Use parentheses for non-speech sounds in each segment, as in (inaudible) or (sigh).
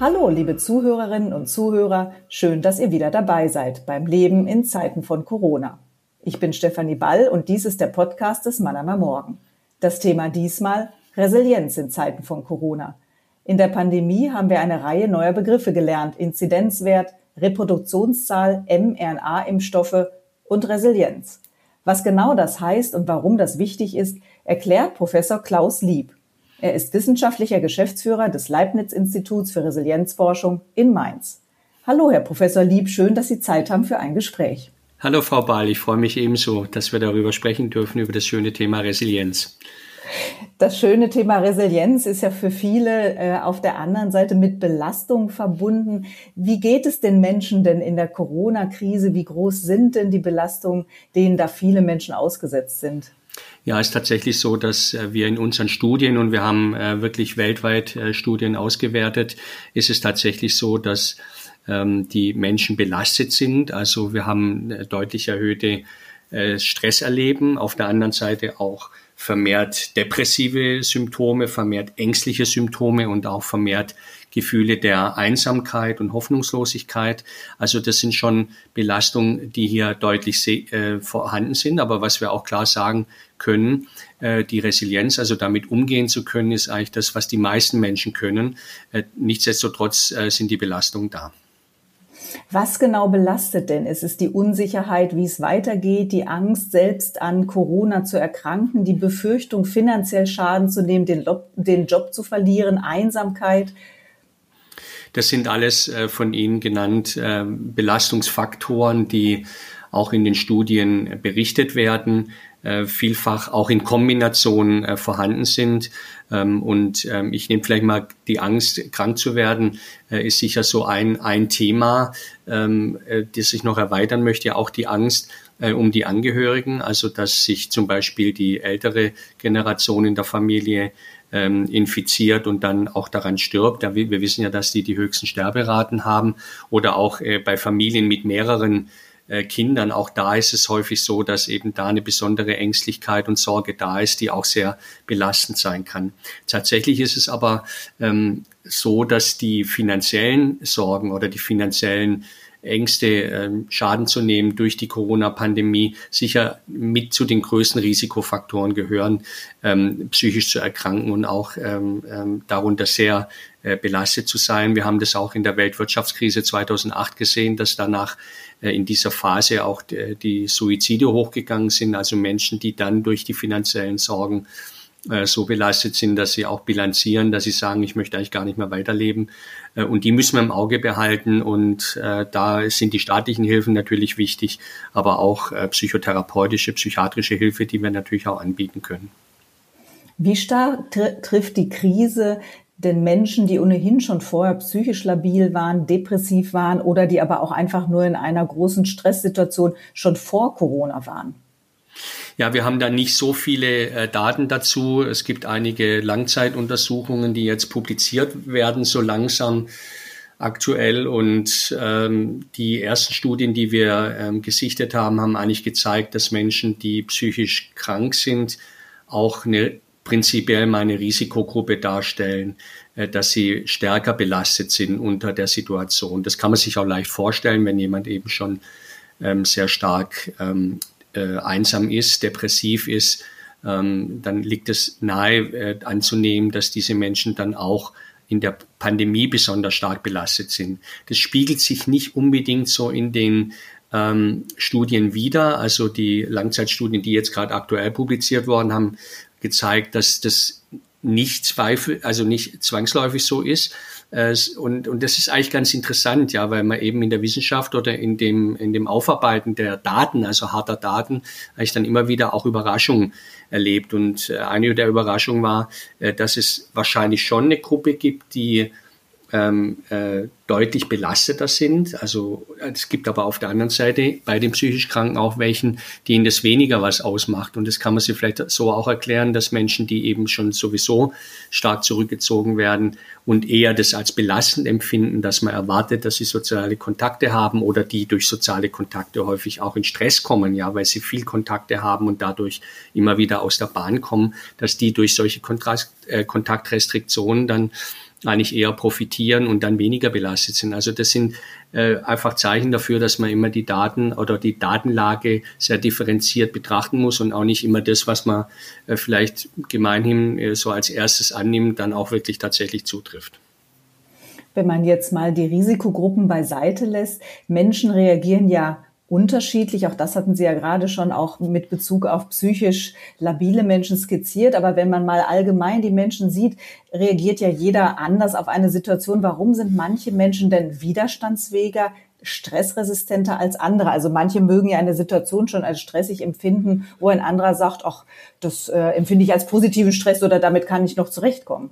Hallo, liebe Zuhörerinnen und Zuhörer, schön, dass ihr wieder dabei seid beim Leben in Zeiten von Corona. Ich bin Stefanie Ball und dies ist der Podcast des Mannheimer Morgen. Das Thema diesmal Resilienz in Zeiten von Corona. In der Pandemie haben wir eine Reihe neuer Begriffe gelernt. Inzidenzwert, Reproduktionszahl, mRNA-Impfstoffe und Resilienz. Was genau das heißt und warum das wichtig ist, erklärt Professor Klaus Lieb. Er ist wissenschaftlicher Geschäftsführer des Leibniz-Instituts für Resilienzforschung in Mainz. Hallo, Herr Professor Lieb, schön, dass Sie Zeit haben für ein Gespräch. Hallo, Frau Bahl, ich freue mich ebenso, dass wir darüber sprechen dürfen, über das schöne Thema Resilienz. Das schöne Thema Resilienz ist ja für viele äh, auf der anderen Seite mit Belastung verbunden. Wie geht es den Menschen denn in der Corona-Krise? Wie groß sind denn die Belastungen, denen da viele Menschen ausgesetzt sind? Ja, es ist tatsächlich so, dass äh, wir in unseren Studien, und wir haben äh, wirklich weltweit äh, Studien ausgewertet, ist es tatsächlich so, dass ähm, die Menschen belastet sind. Also wir haben deutlich erhöhte Stress erleben. Auf der anderen Seite auch vermehrt depressive Symptome, vermehrt ängstliche Symptome und auch vermehrt Gefühle der Einsamkeit und Hoffnungslosigkeit. Also das sind schon Belastungen, die hier deutlich äh, vorhanden sind. Aber was wir auch klar sagen können, äh, die Resilienz, also damit umgehen zu können, ist eigentlich das, was die meisten Menschen können. Äh, nichtsdestotrotz äh, sind die Belastungen da. Was genau belastet denn? Ist es die Unsicherheit, wie es weitergeht, die Angst, selbst an Corona zu erkranken, die Befürchtung, finanziell Schaden zu nehmen, den, Lob, den Job zu verlieren, Einsamkeit? Das sind alles äh, von Ihnen genannt äh, Belastungsfaktoren, die auch in den Studien berichtet werden. Äh, vielfach auch in Kombination vorhanden sind. Ähm, und ähm, ich nehme vielleicht mal die Angst, krank zu werden, ist sicher so ein, ein Thema, ähm, das ich noch erweitern möchte. Auch die Angst um die Angehörigen, also dass sich zum Beispiel die ältere Generation in der Familie infiziert und dann auch daran stirbt. Wir wissen ja, dass die die höchsten Sterberaten haben oder auch bei Familien mit mehreren äh, Kindern. Auch da ist es häufig so, dass eben da eine besondere Ängstlichkeit und Sorge da ist, die auch sehr belastend sein kann. Tatsächlich ist es aber ähm, so, dass die finanziellen Sorgen oder die finanziellen Ängste, ähm, Schaden zu nehmen durch die Corona-Pandemie sicher mit zu den größten Risikofaktoren gehören, ähm, psychisch zu erkranken und auch ähm, darunter sehr äh, belastet zu sein. Wir haben das auch in der Weltwirtschaftskrise 2008 gesehen, dass danach äh, in dieser Phase auch die, die Suizide hochgegangen sind, also Menschen, die dann durch die finanziellen Sorgen äh, so belastet sind, dass sie auch bilanzieren, dass sie sagen, ich möchte eigentlich gar nicht mehr weiterleben. Äh, und die müssen wir im Auge behalten. Und äh, da sind die staatlichen Hilfen natürlich wichtig, aber auch psychotherapeutische, psychiatrische Hilfe, die wir natürlich auch anbieten können. Wie stark tr trifft die Krise denn Menschen, die ohnehin schon vorher psychisch labil waren, depressiv waren oder die aber auch einfach nur in einer großen Stresssituation schon vor Corona waren? Ja, wir haben da nicht so viele äh, Daten dazu. Es gibt einige Langzeituntersuchungen, die jetzt publiziert werden, so langsam aktuell. Und ähm, die ersten Studien, die wir ähm, gesichtet haben, haben eigentlich gezeigt, dass Menschen, die psychisch krank sind, auch eine prinzipiell mal eine Risikogruppe darstellen, äh, dass sie stärker belastet sind unter der Situation. Das kann man sich auch leicht vorstellen, wenn jemand eben schon ähm, sehr stark ähm, äh, einsam ist, depressiv ist, ähm, dann liegt es nahe äh, anzunehmen, dass diese Menschen dann auch in der Pandemie besonders stark belastet sind. Das spiegelt sich nicht unbedingt so in den ähm, Studien wider. Also die Langzeitstudien, die jetzt gerade aktuell publiziert worden haben, gezeigt, dass das nicht zweifel, also nicht zwangsläufig so ist. Und, und das ist eigentlich ganz interessant, ja, weil man eben in der Wissenschaft oder in dem, in dem Aufarbeiten der Daten, also harter Daten, eigentlich dann immer wieder auch Überraschungen erlebt. Und äh, eine der Überraschungen war, äh, dass es wahrscheinlich schon eine Gruppe gibt, die ähm, äh, deutlich belasteter sind. Also es gibt aber auf der anderen Seite bei den psychisch Kranken auch welchen, denen das weniger was ausmacht. Und das kann man sich vielleicht so auch erklären, dass Menschen, die eben schon sowieso stark zurückgezogen werden und eher das als belastend empfinden, dass man erwartet, dass sie soziale Kontakte haben oder die durch soziale Kontakte häufig auch in Stress kommen, ja, weil sie viel Kontakte haben und dadurch immer wieder aus der Bahn kommen, dass die durch solche Kontrast, äh, Kontaktrestriktionen dann eigentlich eher profitieren und dann weniger belastet sind. Also das sind äh, einfach Zeichen dafür, dass man immer die Daten oder die Datenlage sehr differenziert betrachten muss und auch nicht immer das, was man äh, vielleicht gemeinhin äh, so als erstes annimmt, dann auch wirklich tatsächlich zutrifft. Wenn man jetzt mal die Risikogruppen beiseite lässt, Menschen reagieren ja unterschiedlich. Auch das hatten Sie ja gerade schon auch mit Bezug auf psychisch labile Menschen skizziert. Aber wenn man mal allgemein die Menschen sieht, reagiert ja jeder anders auf eine Situation. Warum sind manche Menschen denn widerstandsfähiger, stressresistenter als andere? Also manche mögen ja eine Situation schon als stressig empfinden, wo ein anderer sagt, ach, das äh, empfinde ich als positiven Stress oder damit kann ich noch zurechtkommen.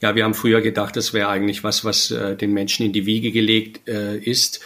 Ja, wir haben früher gedacht, das wäre eigentlich was, was äh, den Menschen in die Wiege gelegt äh, ist.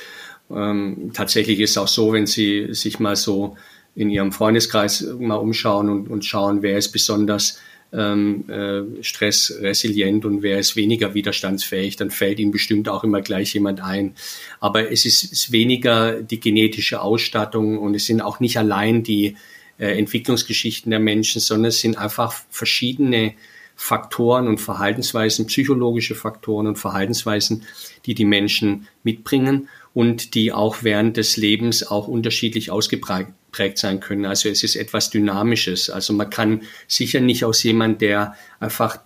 Ähm, tatsächlich ist es auch so, wenn Sie sich mal so in Ihrem Freundeskreis mal umschauen und, und schauen, wer ist besonders ähm, äh, stressresilient und wer ist weniger widerstandsfähig, dann fällt Ihnen bestimmt auch immer gleich jemand ein. Aber es ist, ist weniger die genetische Ausstattung und es sind auch nicht allein die äh, Entwicklungsgeschichten der Menschen, sondern es sind einfach verschiedene Faktoren und Verhaltensweisen, psychologische Faktoren und Verhaltensweisen, die die Menschen mitbringen und die auch während des Lebens auch unterschiedlich ausgeprägt sein können. Also es ist etwas Dynamisches. Also man kann sicher nicht aus jemand, der einfach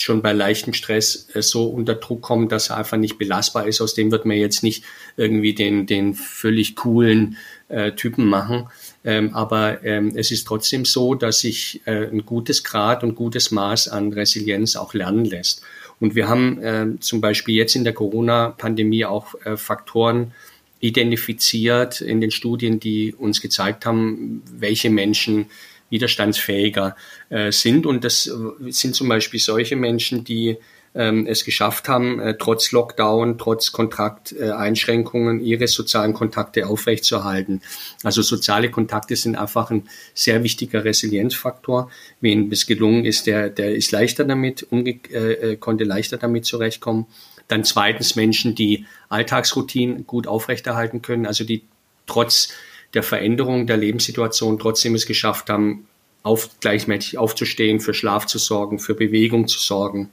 schon bei leichtem Stress äh, so unter Druck kommt, dass er einfach nicht belastbar ist. Aus dem wird man jetzt nicht irgendwie den, den völlig coolen äh, Typen machen. Ähm, aber ähm, es ist trotzdem so, dass sich äh, ein gutes Grad und gutes Maß an Resilienz auch lernen lässt. Und wir haben äh, zum Beispiel jetzt in der Corona-Pandemie auch äh, Faktoren identifiziert in den Studien, die uns gezeigt haben, welche Menschen widerstandsfähiger äh, sind. Und das sind zum Beispiel solche Menschen, die ähm, es geschafft haben, äh, trotz Lockdown, trotz Kontakteinschränkungen ihre sozialen Kontakte aufrechtzuerhalten. Also soziale Kontakte sind einfach ein sehr wichtiger Resilienzfaktor. Wen es gelungen ist, der, der ist leichter damit, umge äh, äh, konnte leichter damit zurechtkommen. Dann zweitens Menschen, die Alltagsroutinen gut aufrechterhalten können, also die trotz der Veränderung der Lebenssituation trotzdem es geschafft haben, auf, gleichmäßig aufzustehen, für Schlaf zu sorgen, für Bewegung zu sorgen,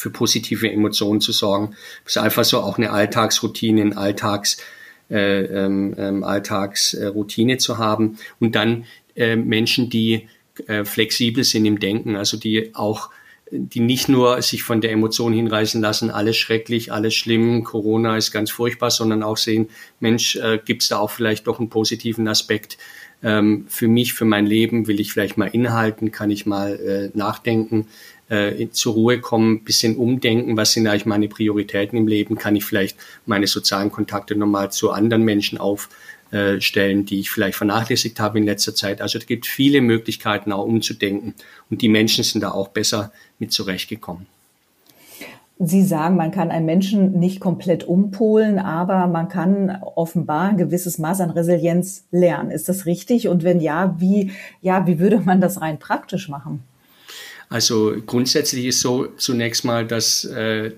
für positive Emotionen zu sorgen. Das ist einfach so auch eine Alltagsroutine, ein Alltags, äh, ähm, ähm, Alltagsroutine zu haben. Und dann äh, Menschen, die äh, flexibel sind im Denken, also die auch die nicht nur sich von der Emotion hinreißen lassen, alles schrecklich, alles schlimm, Corona ist ganz furchtbar, sondern auch sehen, Mensch, äh, gibt es da auch vielleicht doch einen positiven Aspekt ähm, für mich, für mein Leben, will ich vielleicht mal inhalten, kann ich mal äh, nachdenken, äh, zur Ruhe kommen, bisschen umdenken, was sind eigentlich meine Prioritäten im Leben, kann ich vielleicht meine sozialen Kontakte nochmal zu anderen Menschen aufstellen, die ich vielleicht vernachlässigt habe in letzter Zeit. Also es gibt viele Möglichkeiten auch umzudenken und die Menschen sind da auch besser mit zurechtgekommen. Sie sagen, man kann einen Menschen nicht komplett umpolen, aber man kann offenbar ein gewisses Maß an Resilienz lernen. Ist das richtig? Und wenn ja, wie, ja, wie würde man das rein praktisch machen? Also grundsätzlich ist so zunächst mal, dass äh,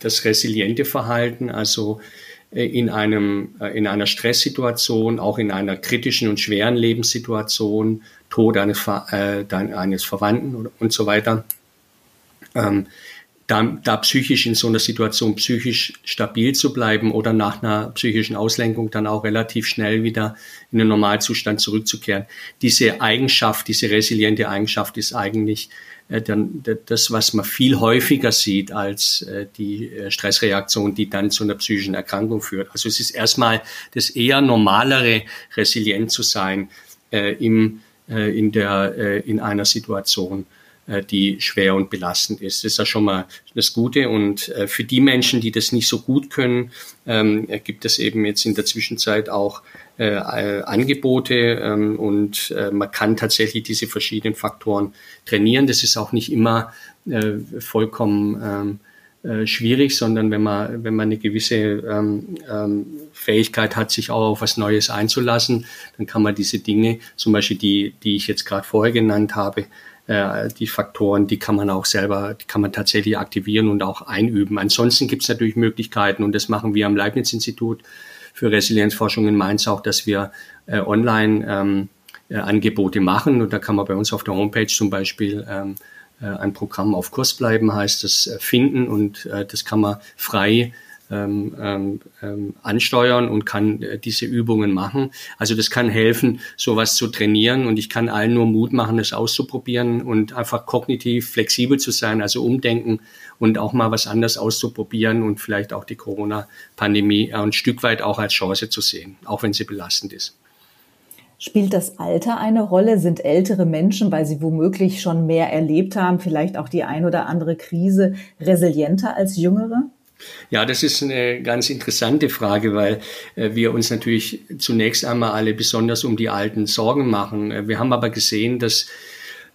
das resiliente Verhalten, also äh, in einem äh, in einer Stresssituation, auch in einer kritischen und schweren Lebenssituation, Tod eines, äh, eines Verwandten und so weiter, ähm, da, da psychisch in so einer Situation psychisch stabil zu bleiben oder nach einer psychischen Auslenkung dann auch relativ schnell wieder in den Normalzustand zurückzukehren. Diese Eigenschaft, diese resiliente Eigenschaft ist eigentlich äh, dann das, was man viel häufiger sieht als äh, die äh, Stressreaktion, die dann zu einer psychischen Erkrankung führt. Also es ist erstmal das eher normalere, resilient zu sein äh, im, äh, in, der, äh, in einer Situation. Äh, die schwer und belastend ist. Das ist ja schon mal das Gute. Und äh, für die Menschen, die das nicht so gut können, ähm, gibt es eben jetzt in der Zwischenzeit auch äh, Angebote ähm, und man kann tatsächlich diese verschiedenen Faktoren trainieren. Das ist auch nicht immer vollkommen ähm, schwierig, sondern wenn man, wenn man eine gewisse ähm, ähm, Fähigkeit hat, sich auch auf was Neues einzulassen, dann kann man diese Dinge, zum Beispiel die, die ich jetzt gerade vorher genannt habe, äh, die Faktoren, die kann man auch selber, die kann man tatsächlich aktivieren und auch einüben. Ansonsten gibt es natürlich Möglichkeiten und das machen wir am Leibniz-Institut für Resilienzforschung in Mainz auch, dass wir äh, online ähm, äh, Angebote machen und da kann man bei uns auf der Homepage zum Beispiel ähm, äh, ein Programm auf Kurs bleiben heißt das äh, finden und das kann man frei ähm, ähm, ähm, ansteuern und kann äh, diese Übungen machen. Also das kann helfen, sowas zu trainieren und ich kann allen nur Mut machen, das auszuprobieren und einfach kognitiv flexibel zu sein, also umdenken und auch mal was anderes auszuprobieren und vielleicht auch die Corona-Pandemie ein Stück weit auch als Chance zu sehen, auch wenn sie belastend ist. Spielt das Alter eine Rolle? Sind ältere Menschen, weil sie womöglich schon mehr erlebt haben, vielleicht auch die ein oder andere Krise, resilienter als jüngere? Ja, das ist eine ganz interessante Frage, weil äh, wir uns natürlich zunächst einmal alle besonders um die Alten Sorgen machen. Äh, wir haben aber gesehen, dass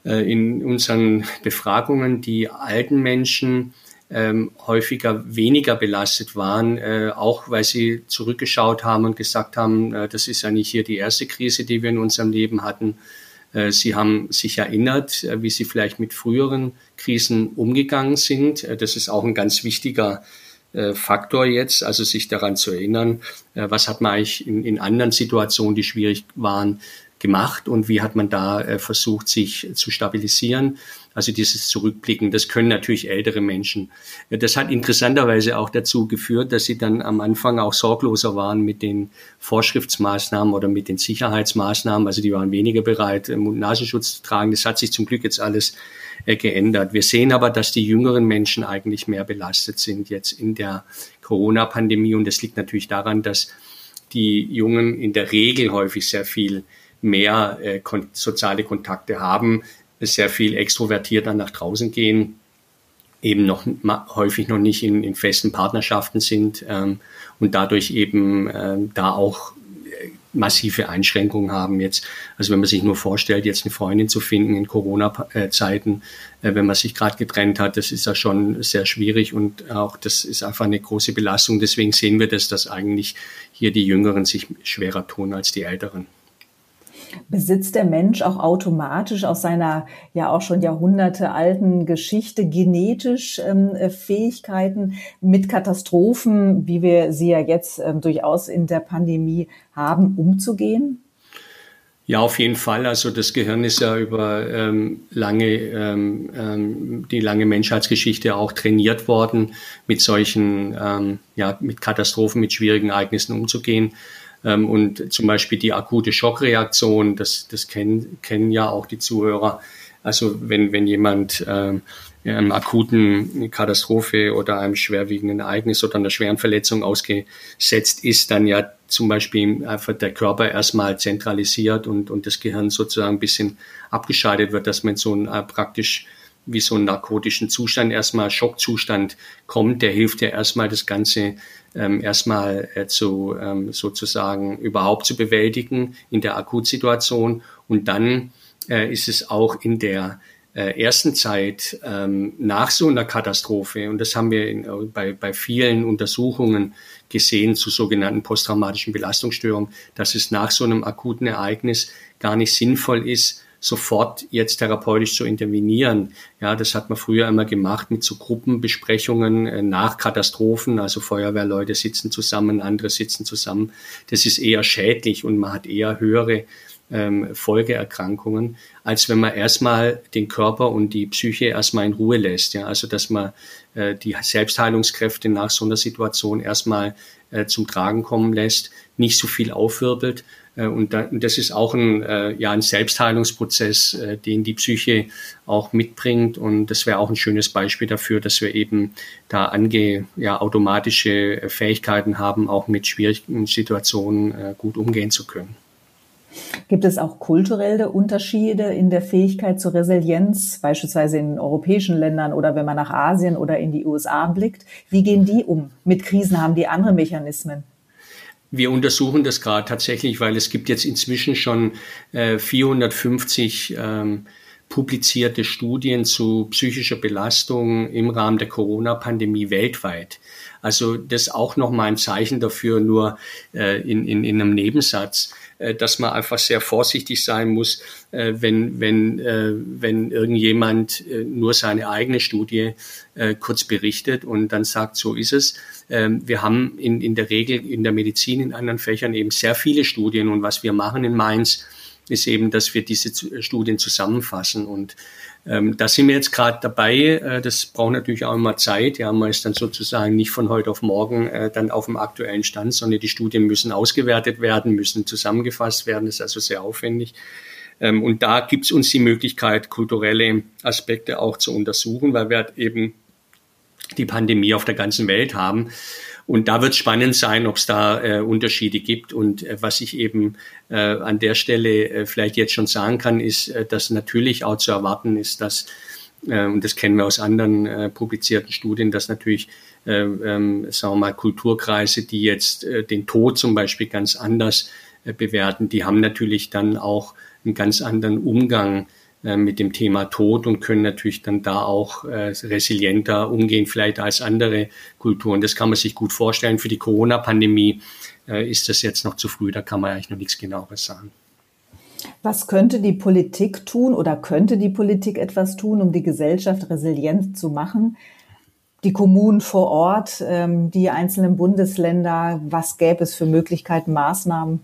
äh, in unseren Befragungen die alten Menschen ähm, häufiger weniger belastet waren, auch weil sie zurückgeschaut haben und gesagt haben, das ist ja nicht hier die erste Krise, die wir in unserem Leben hatten. Sie haben sich erinnert, wie sie vielleicht mit früheren Krisen umgegangen sind. Das ist auch ein ganz wichtiger Faktor jetzt, also sich daran zu erinnern, äh, was hat man eigentlich in, in anderen Situationen, die schwierig waren, gemacht und wie hat man da äh, versucht, sich zu stabilisieren. Also dieses Zurückblicken, das können natürlich ältere Menschen. Das hat interessanterweise auch dazu geführt, dass sie dann am Anfang auch sorgloser waren mit den Vorschriftsmaßnahmen oder mit den Sicherheitsmaßnahmen. Also die waren weniger bereit, Mund-Nasenschutz zu tragen. Das hat sich zum Glück jetzt alles äh, geändert. Wir sehen aber, dass die jüngeren Menschen eigentlich mehr belastet sind jetzt in der Corona-Pandemie. Und das liegt natürlich daran, dass die Jungen in der Regel häufig sehr viel mehr äh, kon soziale Kontakte haben, sehr viel extrovertierter nach draußen gehen, eben noch häufig noch nicht in, in festen Partnerschaften sind ähm, und dadurch eben ähm, da auch massive Einschränkungen haben jetzt. Also wenn man sich nur vorstellt, jetzt eine Freundin zu finden in Corona-Zeiten, äh, wenn man sich gerade getrennt hat, das ist ja schon sehr schwierig und auch das ist einfach eine große Belastung. Deswegen sehen wir das, dass eigentlich hier die Jüngeren sich schwerer tun als die Älteren. Besitzt der Mensch auch automatisch aus seiner ja auch schon Jahrhunderte alten Geschichte genetisch ähm, äh, Fähigkeiten mit Katastrophen, wie wir sie ja jetzt ähm, durchaus in der Pandemie haben, umzugehen? Ja, auf jeden Fall. Also das Gehirn ist ja über ähm, lange ähm, ähm, die lange Menschheitsgeschichte auch trainiert worden, mit solchen ähm, ja mit Katastrophen, mit schwierigen Ereignissen umzugehen. Ähm, und zum Beispiel die akute Schockreaktion, das, das kennen, kennen ja auch die Zuhörer. Also wenn, wenn jemand ähm, einem akuten Katastrophe oder einem schwerwiegenden Ereignis oder einer schweren Verletzung ausgesetzt ist, dann ja zum Beispiel einfach der Körper erstmal zentralisiert und, und das Gehirn sozusagen ein bisschen abgeschaltet wird, dass man so ein äh, praktisch wie so einen narkotischen Zustand, erstmal Schockzustand kommt, der hilft ja erstmal das Ganze ähm, erstmal äh, zu ähm, sozusagen überhaupt zu bewältigen in der Akutsituation. Und dann äh, ist es auch in der äh, ersten Zeit ähm, nach so einer Katastrophe, und das haben wir in, äh, bei, bei vielen Untersuchungen gesehen zu sogenannten posttraumatischen Belastungsstörungen, dass es nach so einem akuten Ereignis gar nicht sinnvoll ist, sofort jetzt therapeutisch zu intervenieren. Ja, das hat man früher immer gemacht mit so Gruppenbesprechungen äh, nach Katastrophen. Also Feuerwehrleute sitzen zusammen, andere sitzen zusammen. Das ist eher schädlich und man hat eher höhere ähm, Folgeerkrankungen, als wenn man erstmal den Körper und die Psyche erstmal in Ruhe lässt. Ja, also dass man äh, die Selbstheilungskräfte nach so einer Situation erstmal äh, zum Tragen kommen lässt, nicht so viel aufwirbelt, und, das ist auch ein, äh, ja, ein Selbstheilungsprozess, äh, den die Psyche auch mitbringt. Und das wäre auch ein schönes Beispiel dafür, dass wir eben da ange, ja, automatische Fähigkeiten haben, auch mit schwierigen Situationen gut umgehen zu können. Gibt es auch kulturelle Unterschiede in der Fähigkeit zur Resilienz, beispielsweise in europäischen Ländern oder wenn man nach Asien oder in die USA blickt? Wie gehen die um? Mit Krisen haben die andere Mechanismen. Wir untersuchen das gerade tatsächlich, weil es gibt jetzt inzwischen schon äh, 450 ähm, publizierte Studien zu psychischer Belastung im Rahmen der Corona-Pandemie weltweit. Also das auch nochmal ein Zeichen dafür, nur äh, in, in, in einem Nebensatz, äh, dass man einfach sehr vorsichtig sein muss, äh, wenn, wenn, äh, wenn irgendjemand äh, nur seine eigene Studie äh, kurz berichtet und dann sagt, so ist es. Ähm, wir haben in, in der Regel in der Medizin, in anderen Fächern eben sehr viele Studien und was wir machen in Mainz, ist eben, dass wir diese Studien zusammenfassen. Und ähm, da sind wir jetzt gerade dabei. Äh, das braucht natürlich auch immer Zeit. Ja, man ist dann sozusagen nicht von heute auf morgen äh, dann auf dem aktuellen Stand, sondern die Studien müssen ausgewertet werden, müssen zusammengefasst werden. Das ist also sehr aufwendig. Ähm, und da gibt es uns die Möglichkeit, kulturelle Aspekte auch zu untersuchen, weil wir halt eben die Pandemie auf der ganzen Welt haben. Und da wird es spannend sein, ob es da äh, Unterschiede gibt. Und äh, was ich eben äh, an der Stelle äh, vielleicht jetzt schon sagen kann, ist, äh, dass natürlich auch zu erwarten ist, dass, äh, und das kennen wir aus anderen äh, publizierten Studien, dass natürlich, äh, äh, sagen wir mal, Kulturkreise, die jetzt äh, den Tod zum Beispiel ganz anders äh, bewerten, die haben natürlich dann auch einen ganz anderen Umgang mit dem Thema Tod und können natürlich dann da auch äh, resilienter umgehen, vielleicht als andere Kulturen. Das kann man sich gut vorstellen. Für die Corona-Pandemie äh, ist das jetzt noch zu früh, da kann man eigentlich noch nichts genaueres sagen. Was könnte die Politik tun oder könnte die Politik etwas tun, um die Gesellschaft resilient zu machen? Die Kommunen vor Ort, ähm, die einzelnen Bundesländer, was gäbe es für Möglichkeiten, Maßnahmen?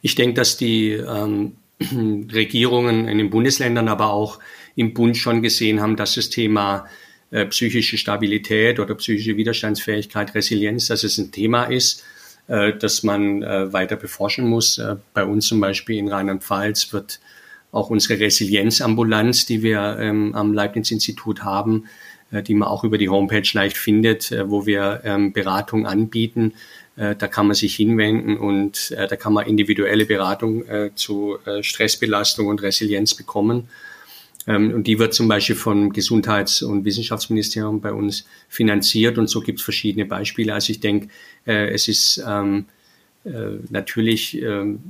Ich denke, dass die ähm, (clears throat) Regierungen in den Bundesländern, aber auch im Bund schon gesehen haben, dass das Thema äh, psychische Stabilität oder psychische Widerstandsfähigkeit, Resilienz, dass es ein Thema ist, äh, das man äh, weiter beforschen muss. Äh, bei uns zum Beispiel in Rheinland-Pfalz wird auch unsere Resilienzambulanz, die wir ähm, am Leibniz-Institut haben, die man auch über die Homepage leicht findet, wo wir ähm, Beratung anbieten, da kann man sich hinwenden und äh, da kann man individuelle Beratung äh, zu Stressbelastung und Resilienz bekommen. Ähm, und die wird zum Beispiel vom Gesundheits- und Wissenschaftsministerium bei uns finanziert und so gibt es verschiedene Beispiele. Also ich denke, es ist ähm, natürlich ähm,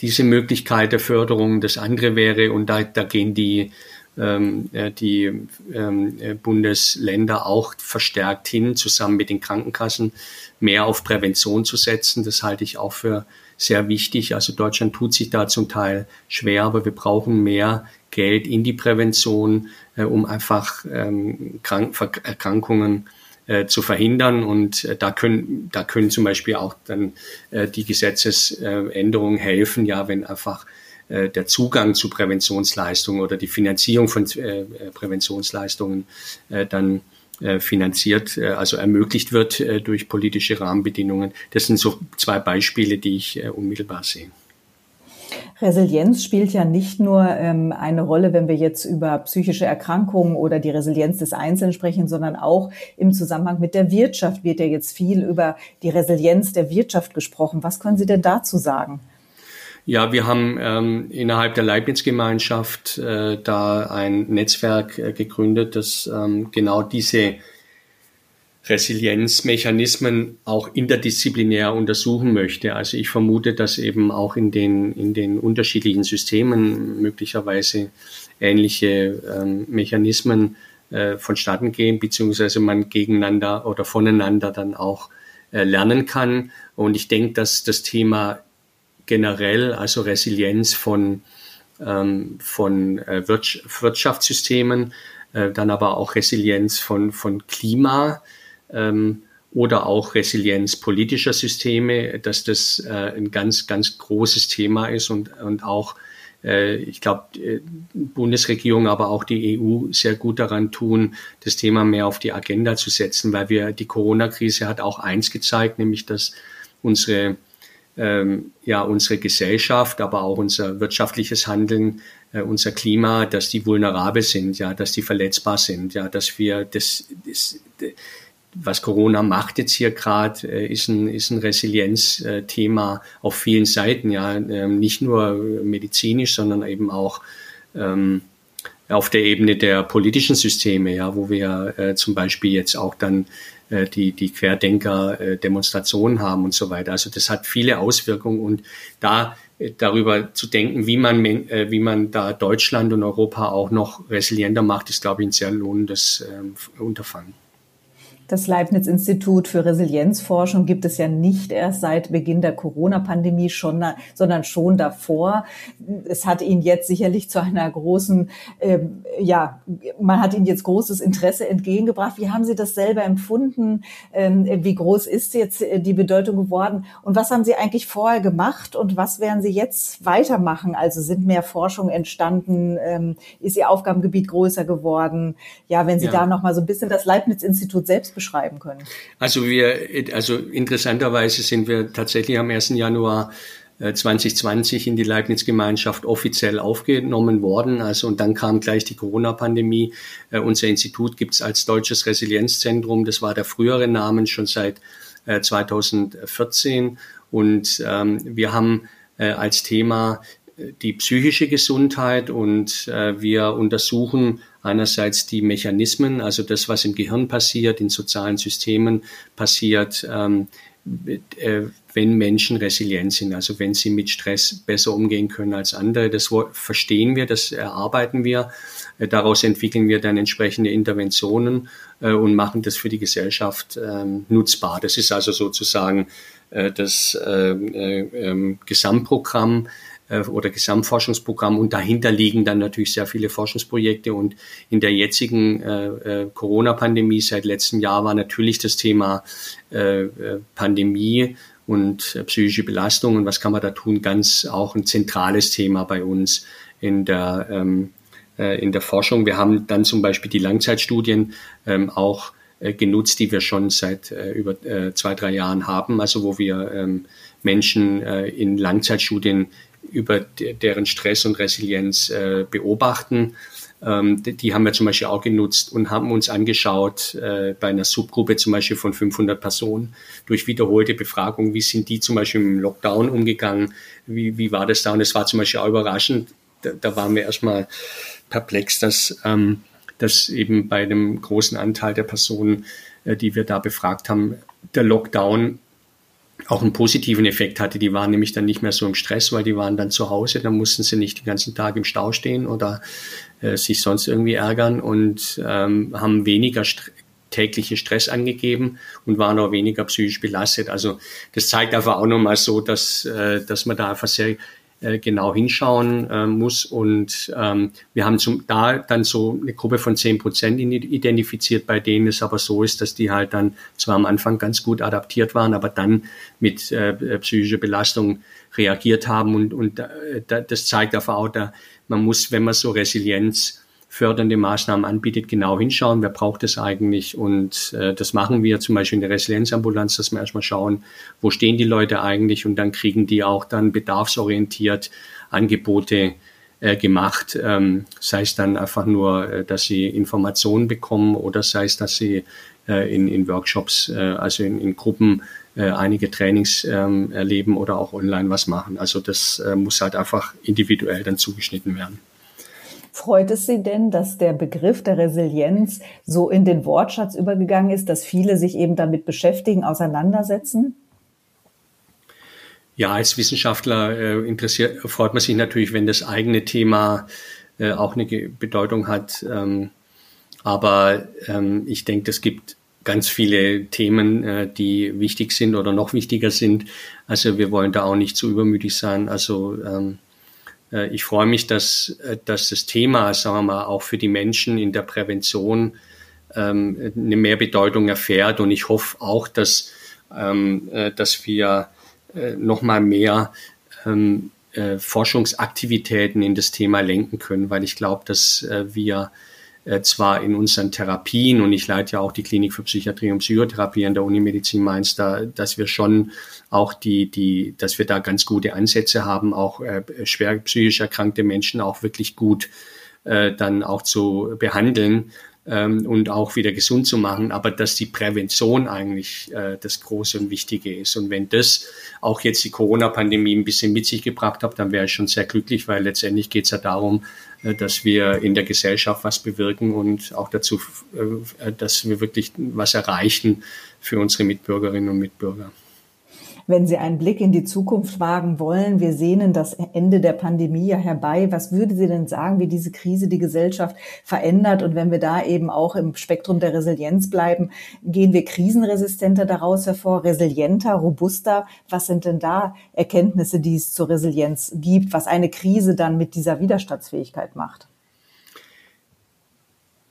diese Möglichkeit der Förderung. Das andere wäre, und da, da gehen die äh, die ähm, äh, Bundesländer auch verstärkt hin, zusammen mit den Krankenkassen mehr auf Prävention zu setzen. Das halte ich auch für sehr wichtig. Also Deutschland tut sich da zum Teil schwer, aber wir brauchen mehr Geld in die Prävention, äh, um einfach ähm, Krank Erkrankungen äh, zu verhindern. Und äh, da können, da können zum Beispiel auch dann äh, die Gesetzesänderungen helfen, ja, wenn einfach äh, der Zugang zu Präventionsleistungen oder die Finanzierung von äh, Präventionsleistungen äh, dann finanziert, also ermöglicht wird durch politische Rahmenbedingungen. Das sind so zwei Beispiele, die ich unmittelbar sehe. Resilienz spielt ja nicht nur ähm, eine Rolle, wenn wir jetzt über psychische Erkrankungen oder die Resilienz des Einzelnen sprechen, sondern auch im Zusammenhang mit der Wirtschaft wird ja jetzt viel über die Resilienz der Wirtschaft gesprochen. Was können Sie denn dazu sagen? Ja, wir haben ähm, innerhalb der Leibniz-Gemeinschaft äh, da ein Netzwerk äh, gegründet, das ähm, genau diese Resilienzmechanismen auch interdisziplinär untersuchen möchte. Also ich vermute, dass eben auch in den, in den unterschiedlichen Systemen möglicherweise ähnliche ähm, Mechanismen äh, vonstatten gehen, beziehungsweise man gegeneinander oder voneinander dann auch äh, lernen kann. Und ich denke, dass das Thema generell, also Resilienz von, ähm, von äh, Wirtschaftssystemen, äh, dann aber auch Resilienz von, von Klima ähm, oder auch Resilienz politischer Systeme, dass das äh, ein ganz, ganz großes Thema ist und, und auch äh, ich glaube, äh, Bundesregierung, aber auch die EU sehr gut daran tun, das Thema mehr auf die Agenda zu setzen, weil wir die Corona-Krise hat auch eins gezeigt, nämlich dass unsere ähm, ja unsere Gesellschaft, aber auch unser wirtschaftliches Handeln, äh, unser Klima, dass die vulnerabel sind, ja, dass die verletzbar sind, ja, dass wir das, das was Corona macht jetzt hier gerade, äh, ist ein, ist ein Resilienzthema auf vielen Seiten, ja, ähm, nicht nur medizinisch, sondern eben auch ähm, auf der Ebene der politischen Systeme, ja, wo wir äh, zum Beispiel jetzt auch dann äh, die, die Querdenker-Demonstrationen äh, haben und so weiter. Also das hat viele Auswirkungen und da äh, darüber zu denken, wie man, äh, wie man da Deutschland und Europa auch noch resilienter macht, ist, glaube ich, ein sehr lohnendes äh, Unterfangen. Das Leibniz-Institut für Resilienzforschung gibt es ja nicht erst seit Beginn der Corona-Pandemie, schon, sondern schon davor. Es hat Ihnen jetzt sicherlich zu einer großen, ähm, ja, man hat Ihnen jetzt großes Interesse entgegengebracht. Wie haben Sie das selber empfunden? Ähm, wie groß ist jetzt die Bedeutung geworden? Und was haben Sie eigentlich vorher gemacht und was werden Sie jetzt weitermachen? Also sind mehr Forschung entstanden? Ähm, ist Ihr Aufgabengebiet größer geworden? Ja, wenn Sie ja. da noch mal so ein bisschen das Leibniz-Institut selbst beschreiben können? Also wir, also interessanterweise sind wir tatsächlich am 1. Januar 2020 äh, in die Leibniz-Gemeinschaft offiziell aufgenommen worden. Also und dann kam gleich die Corona-Pandemie. Äh, unser Institut gibt es als Deutsches Resilienzzentrum. Das war der frühere Name schon seit äh, 2014. Und ähm, wir haben äh, als Thema die psychische Gesundheit und äh, wir untersuchen einerseits die Mechanismen, also das, was im Gehirn passiert, in sozialen Systemen passiert, ähm, äh, wenn Menschen resilient sind, also wenn sie mit Stress besser umgehen können als andere. Das verstehen wir, das erarbeiten wir. Äh, daraus entwickeln wir dann entsprechende Interventionen äh, und machen das für die Gesellschaft ähm, nutzbar. Das ist also sozusagen das ähm, Gesamtprogramm äh, oder Gesamtforschungsprogramm. Und dahinter liegen dann natürlich sehr viele Forschungsprojekte. Und in der jetzigen äh, äh, Corona-Pandemie seit letztem Jahr war natürlich das Thema äh, äh Pandemie und äh, psychische Belastung. Und was kann man da tun? Ganz auch ein zentrales Thema bei uns in der ähm, in der Forschung. Wir haben dann zum Beispiel die Langzeitstudien ähm, auch genutzt, die wir schon seit über zwei, drei Jahren haben, also wo wir ähm, Menschen in Langzeitstudien über deren Stress und Resilienz äh, beobachten. Ähm, die haben wir zum Beispiel auch genutzt und haben uns angeschaut äh, bei einer Subgruppe zum Beispiel von 500 Personen durch wiederholte Befragung, wie sind die zum Beispiel im Lockdown umgegangen, wie, wie war das da? Und es war zum Beispiel auch überraschend, da, da waren wir erstmal perplex, dass, ähm, dass eben bei dem großen Anteil der Personen, äh, die wir da befragt haben, der Lockdown auch einen positiven Effekt hatte. Die waren nämlich dann nicht mehr so im Stress, weil die waren dann zu Hause, dann mussten sie nicht den ganzen Tag im Stau stehen oder äh, sich sonst irgendwie ärgern und ähm, haben weniger st tägliche Stress angegeben und waren auch weniger psychisch belastet. Also das zeigt einfach auch nochmal so, dass, äh, dass man da einfach sehr äh, genau hinschauen äh, muss. Und ähm, wir haben zum, da dann so eine Gruppe von zehn Prozent identifiziert, bei denen es aber so ist, dass die halt dann zwar am Anfang ganz gut adaptiert waren, aber dann mit äh, psychischer Belastung reagiert haben. Und, und äh, das zeigt einfach auch, da, man muss, wenn man so Resilienz fördernde Maßnahmen anbietet, genau hinschauen, wer braucht es eigentlich. Und äh, das machen wir zum Beispiel in der Resilienzambulanz, dass wir erstmal schauen, wo stehen die Leute eigentlich und dann kriegen die auch dann bedarfsorientiert Angebote äh, gemacht, ähm, sei es dann einfach nur, äh, dass sie Informationen bekommen oder sei es, dass sie äh, in, in Workshops, äh, also in, in Gruppen äh, einige Trainings ähm, erleben oder auch online was machen. Also das äh, muss halt einfach individuell dann zugeschnitten werden. Freut es Sie denn, dass der Begriff der Resilienz so in den Wortschatz übergegangen ist, dass viele sich eben damit beschäftigen, auseinandersetzen? Ja, als Wissenschaftler äh, interessiert, freut man sich natürlich, wenn das eigene Thema äh, auch eine Bedeutung hat. Ähm, aber ähm, ich denke, es gibt ganz viele Themen, äh, die wichtig sind oder noch wichtiger sind. Also wir wollen da auch nicht zu übermütig sein. Also ähm, äh, ich freue mich, dass, äh, dass das Thema, sagen wir mal, auch für die Menschen in der Prävention ähm, eine mehr Bedeutung erfährt. Und ich hoffe auch, dass, ähm, äh, dass wir noch mal mehr ähm, Forschungsaktivitäten in das Thema lenken können, weil ich glaube, dass wir äh, zwar in unseren Therapien, und ich leite ja auch die Klinik für Psychiatrie und Psychotherapie an der Unimedizin Mainz, da, dass wir schon auch die, die, dass wir da ganz gute Ansätze haben, auch äh, schwer psychisch erkrankte Menschen auch wirklich gut äh, dann auch zu behandeln ähm, und auch wieder gesund zu machen, aber dass die Prävention eigentlich äh, das Große und Wichtige ist. Und wenn das auch jetzt die Corona-Pandemie ein bisschen mit sich gebracht hat, dann wäre ich schon sehr glücklich, weil letztendlich geht es ja darum, äh, dass wir in der Gesellschaft was bewirken und auch dazu, äh, dass wir wirklich was erreichen für unsere Mitbürgerinnen und Mitbürger. Wenn Sie einen Blick in die Zukunft wagen wollen, wir sehnen das Ende der Pandemie ja herbei. Was würde Sie denn sagen, wie diese Krise die Gesellschaft verändert? Und wenn wir da eben auch im Spektrum der Resilienz bleiben, gehen wir krisenresistenter daraus hervor, resilienter, robuster? Was sind denn da Erkenntnisse, die es zur Resilienz gibt, was eine Krise dann mit dieser Widerstandsfähigkeit macht?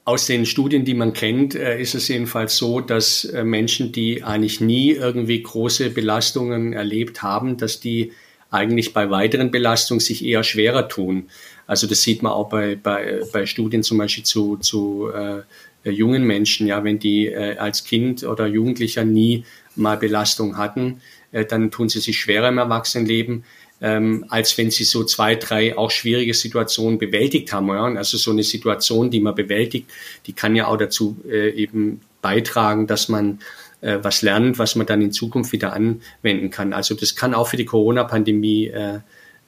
Aus den Studien, die man kennt, äh, ist es jedenfalls so, dass äh, Menschen, die eigentlich nie irgendwie große Belastungen erlebt haben, dass die eigentlich bei weiteren Belastungen sich eher schwerer tun. Also das sieht man auch bei, bei, bei Studien zum Beispiel zu, zu äh, jungen Menschen, ja, wenn die äh, als Kind oder Jugendlicher nie mal Belastung hatten, äh, dann tun sie sich schwerer im Erwachsenenleben ähm, als wenn sie so zwei, drei auch schwierige Situationen bewältigt haben. Ja? also so eine Situation, die man bewältigt, die kann ja auch dazu äh, eben beitragen, dass man äh, was lernt, was man dann in Zukunft wieder anwenden kann. Also das kann auch für die Corona-Pandemie äh,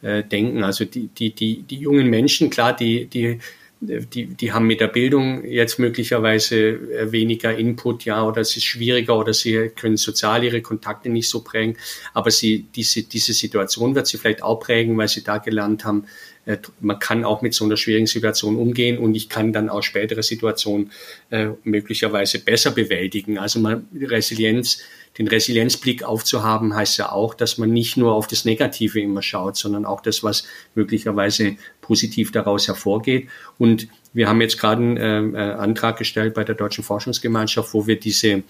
äh, denken. Also die, die, die, die jungen Menschen, klar, die, die die, die haben mit der Bildung jetzt möglicherweise äh, weniger Input, ja, oder es ist schwieriger oder sie können sozial ihre Kontakte nicht so prägen. Aber sie, diese, diese Situation wird sie vielleicht auch prägen, weil sie da gelernt haben, äh, man kann auch mit so einer schwierigen Situation umgehen und ich kann dann auch spätere Situationen äh, möglicherweise besser bewältigen. Also man, Resilienz den Resilienzblick aufzuhaben, heißt ja auch, dass man nicht nur auf das Negative immer schaut, sondern auch das, was möglicherweise positiv daraus hervorgeht. Und wir haben jetzt gerade einen äh, äh, Antrag gestellt bei der Deutschen Forschungsgemeinschaft, wo wir diese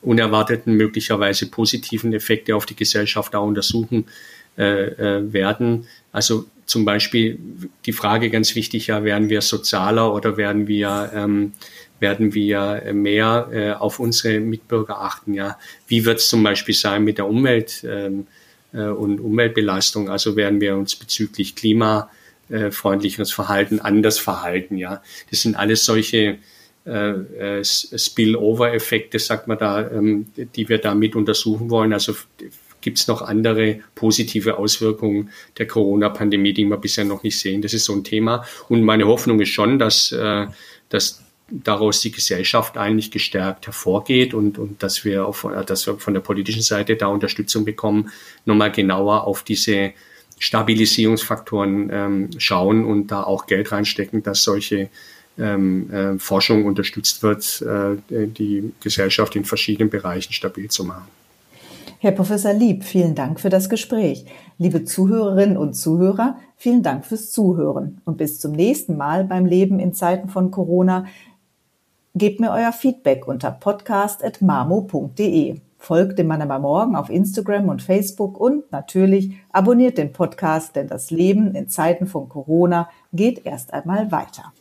unerwarteten, möglicherweise positiven Effekte auf die Gesellschaft auch untersuchen äh, äh, werden. Also zum Beispiel die Frage ganz wichtig, ja, werden wir sozialer oder werden wir ähm, werden wir mehr äh, auf unsere Mitbürger achten. Ja, wie wird es zum Beispiel sein mit der Umwelt ähm, äh, und Umweltbelastung? Also werden wir uns bezüglich klimafreundlicheres Verhalten anders verhalten. Ja, das sind alles solche äh, äh Spillover-Effekte, sagt man da, ähm, die wir damit untersuchen wollen. Also gibt es noch andere positive Auswirkungen der Corona-Pandemie, die wir bisher noch nicht sehen. Das ist so ein Thema. Und meine Hoffnung ist schon, dass, äh, dass daraus die Gesellschaft eigentlich gestärkt hervorgeht und, und dass wir auf, dass wir von der politischen Seite da Unterstützung bekommen, nochmal genauer auf diese Stabilisierungsfaktoren ähm, schauen und da auch Geld reinstecken, dass solche ähm, äh, Forschung unterstützt wird, äh, die Gesellschaft in verschiedenen Bereichen stabil zu machen. Herr Professor Lieb, vielen Dank für das Gespräch. Liebe Zuhörerinnen und Zuhörer, vielen Dank fürs Zuhören und bis zum nächsten Mal beim Leben in Zeiten von Corona. Gebt mir euer Feedback unter podcast.mamo.de. Folgt dem Mann Morgen auf Instagram und Facebook und natürlich abonniert den Podcast, denn das Leben in Zeiten von Corona geht erst einmal weiter.